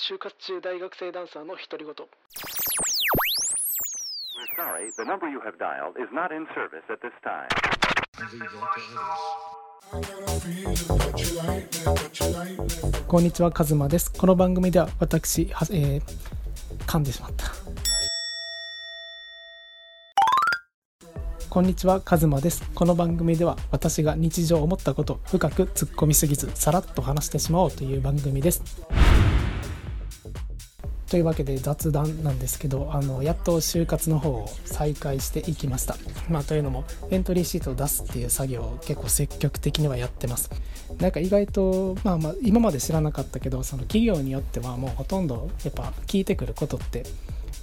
就活中大学生ダンサーの独り言。Sorry, the number you have dialed is not in service at this time. こんにちはカズマです。この番組では私は、えー、噛んでしまった。こんにちはカズマです。この番組では私が日常思ったことを深く突っ込みすぎずさらっと話してしまおうという番組ですというわけで雑談なんですけどあのやっと就活の方を再開していきました、まあ、というのもエントリーシートを出すっていう作業を結構積極的にはやってます。なんか意外と、まあ、まあ今まで知らなかったけどその企業によってはもうほとんどやっぱ聞いてくることって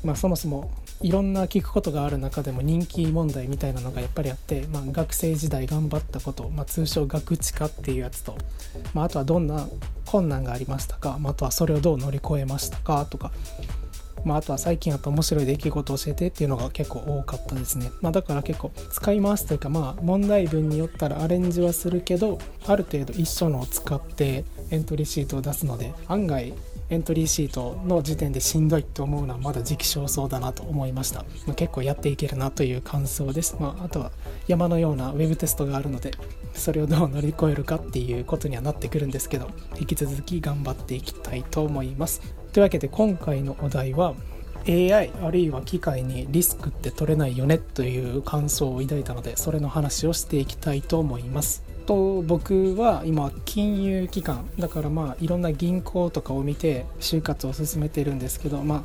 まあ、そもそもいろんな聞くことがある中でも人気問題みたいなのがやっぱりあって、まあ、学生時代頑張ったこと、まあ、通称学知化っていうやつと、まあ、あとはどんな困難がありましたか、まあ、とはそれをどう乗り越えましたかとか、まあ、とは最近あった面白い出来事を教えてっていうのが結構多かったですね、ま、だから結構使い回すというかまあ問題文によったらアレンジはするけどある程度一緒のを使ってエントリーシートを出すので案外エントリーシートの時点でしんどいと思うのはまだ時期尚早だなと思いました、まあ、結構やっていけるなという感想です、まあ、あとは山のようなウェブテストがあるのでそれをどう乗り越えるかっていうことにはなってくるんですけど引き続き頑張っていきたいと思います。というわけで今回のお題は AI あるいは機械にリスクって取れないよねという感想を抱いたのでそれの話をしていきたいと思います。と僕は今金融機関だからまあいろんな銀行とかを見て就活を進めてるんですけどまあ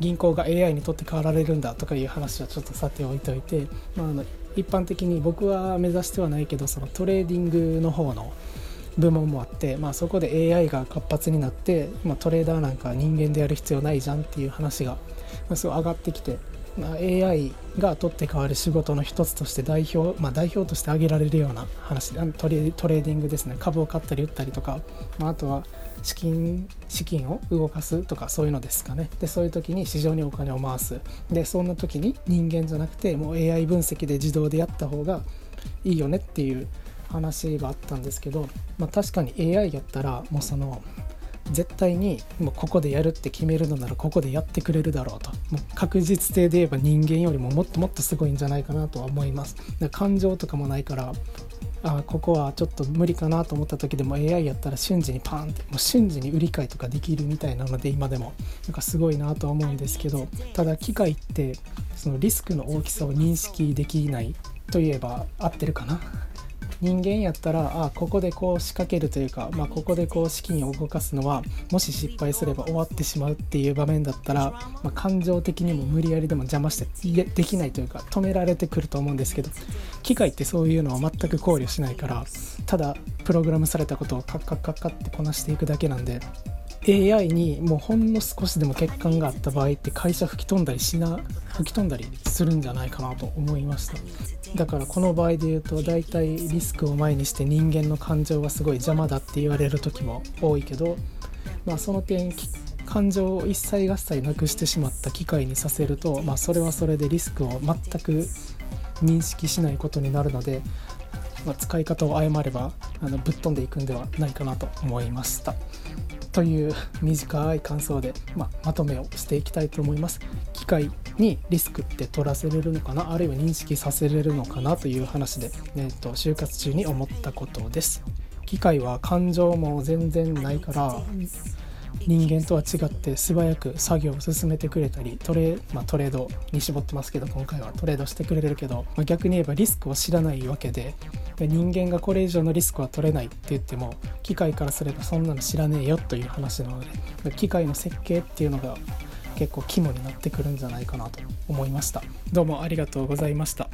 銀行が AI にとって変わられるんだとかいう話はちょっとさておいておいて、まあ、あの一般的に僕は目指してはないけどそのトレーディングの方の部門もあって、まあ、そこで AI が活発になって、まあ、トレーダーなんか人間でやる必要ないじゃんっていう話が、すごい上がってきてま AI が取って代わる仕事の一つとして代表、まあ、代表として挙げられるような話トレトレーディングですね。株を買ったり売ったりとか、まあ、あとは資金資金を動かすとかそういうのですかね。でそういう時に市場にお金を回す。でそんな時に人間じゃなくてもう AI 分析で自動でやった方がいいよねっていう話があったんですけど、まあ、確かに AI やったらもうその絶対にもうここでやるって決めるのならここでやってくれるだろうと。もう確実性で言えば人間よりももっともっとすごいんじゃないかなとは思います。感情とかもないからあここはちょっと無理かなと思った時でも AI やったら瞬時にパーンってもう瞬時に売り買いとかできるみたいなので今でも。なんかすごいなとは思うんですけどただ機械ってそのリスクの大きさを認識できないといえば合ってるかな。人間やったらあここでこう仕掛けるというか、まあ、ここでこう資金を動かすのはもし失敗すれば終わってしまうっていう場面だったら、まあ、感情的にも無理やりでも邪魔してできないというか止められてくると思うんですけど機械ってそういうのは全く考慮しないからただプログラムされたことをカッカッカッカッってこなしていくだけなんで AI にもうほんの少しでも欠陥があった場合って会社吹き飛んだりしな吹き飛んだりするんじゃないかなと思いましただからこの場合で言うと大体リスクを前にして人間の感情がすごい邪魔だって言われる時も多いけどまあその点感情を一切合切なくしてしまった機械にさせると、まあ、それはそれでリスクを全く認識しないことになるので、まあ、使い方を誤ればあのぶっ飛んでいくんではないかなと思いました。という短い感想で、まあ、まとめをしていきたいと思います。機械にリスクって取らせれるのかな？あるいは認識させれるのかなという話で、えーと、と就活中に思ったことです。機械は感情も全然ないから人間とは違って素早く作業を進めてくれたりトレ,、まあ、トレードに絞ってますけど今回はトレードしてくれるけど、まあ、逆に言えばリスクを知らないわけでで人間がこれ以上のリスクは取れないって言っても機械からすればそんなの知らねえよという話なので機械の設計っていうのが結構肝になってくるんじゃないかなと思いました。どうもありがとうございました。